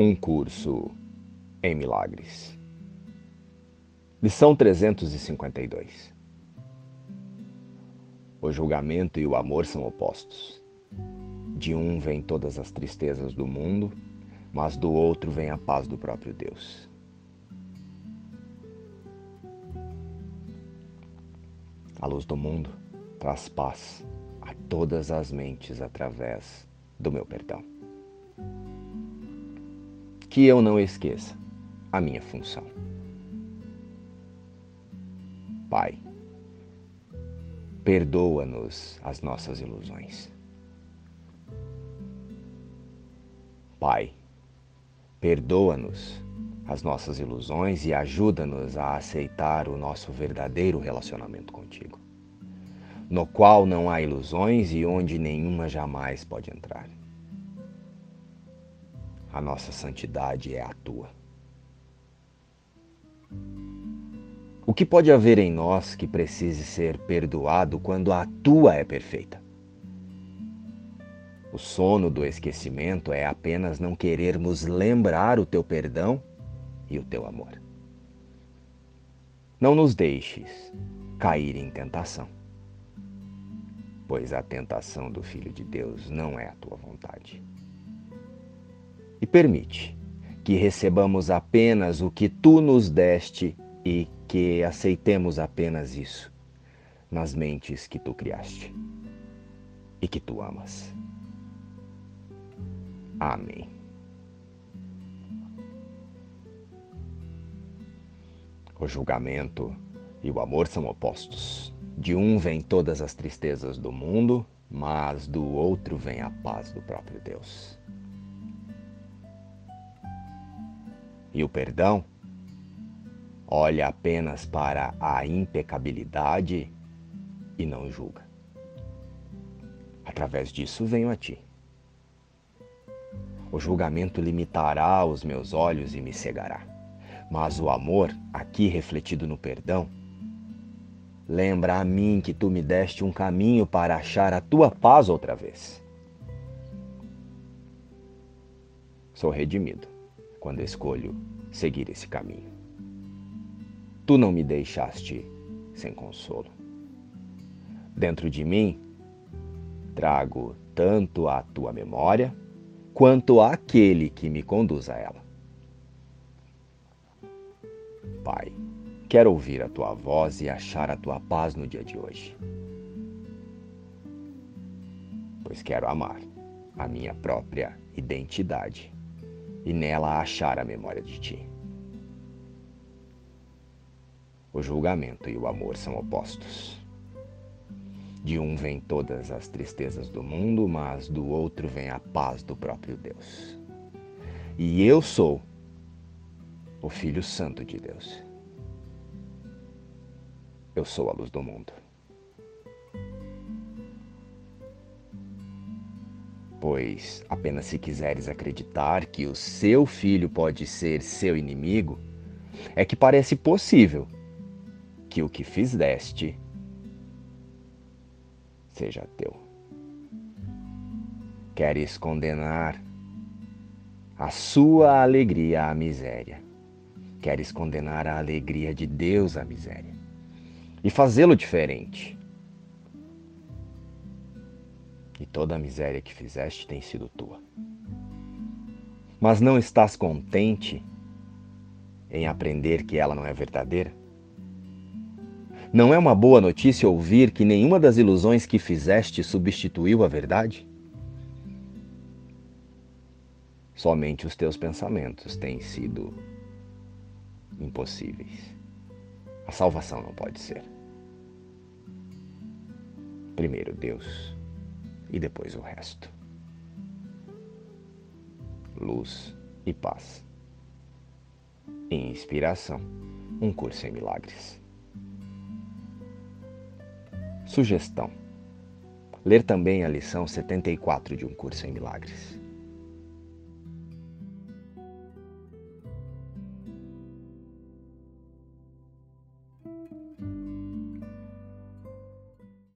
Um curso em milagres. Lição 352. O julgamento e o amor são opostos. De um vem todas as tristezas do mundo, mas do outro vem a paz do próprio Deus. A luz do mundo traz paz a todas as mentes através do meu perdão que eu não esqueça a minha função. Pai, perdoa-nos as nossas ilusões. Pai, perdoa-nos as nossas ilusões e ajuda-nos a aceitar o nosso verdadeiro relacionamento contigo, no qual não há ilusões e onde nenhuma jamais pode entrar a nossa santidade é a tua. O que pode haver em nós que precise ser perdoado quando a tua é perfeita? O sono do esquecimento é apenas não querermos lembrar o teu perdão e o teu amor. Não nos deixes cair em tentação, pois a tentação do Filho de Deus não é a tua vontade permite que recebamos apenas o que tu nos deste e que aceitemos apenas isso nas mentes que tu criaste e que tu amas. Amém. O julgamento e o amor são opostos. De um vem todas as tristezas do mundo, mas do outro vem a paz do próprio Deus. E o perdão olha apenas para a impecabilidade e não julga. Através disso venho a ti. O julgamento limitará os meus olhos e me cegará. Mas o amor, aqui refletido no perdão, lembra a mim que tu me deste um caminho para achar a tua paz outra vez. Sou redimido quando escolho seguir esse caminho. Tu não me deixaste sem consolo. Dentro de mim, trago tanto a tua memória quanto aquele que me conduz a ela. Pai, quero ouvir a tua voz e achar a tua paz no dia de hoje. Pois quero amar a minha própria identidade e nela achar a memória de ti. O julgamento e o amor são opostos. De um vem todas as tristezas do mundo, mas do outro vem a paz do próprio Deus. E eu sou o Filho Santo de Deus. Eu sou a luz do mundo. Pois apenas se quiseres acreditar que o seu filho pode ser seu inimigo, é que parece possível que o que fizeste seja teu. Queres condenar a sua alegria à miséria. Queres condenar a alegria de Deus à miséria. E fazê-lo diferente. E toda a miséria que fizeste tem sido tua. Mas não estás contente em aprender que ela não é verdadeira? Não é uma boa notícia ouvir que nenhuma das ilusões que fizeste substituiu a verdade? Somente os teus pensamentos têm sido impossíveis. A salvação não pode ser. Primeiro Deus e depois o resto. Luz e paz. Inspiração. Um curso em milagres. Sugestão: ler também a lição 74 de Um Curso em Milagres.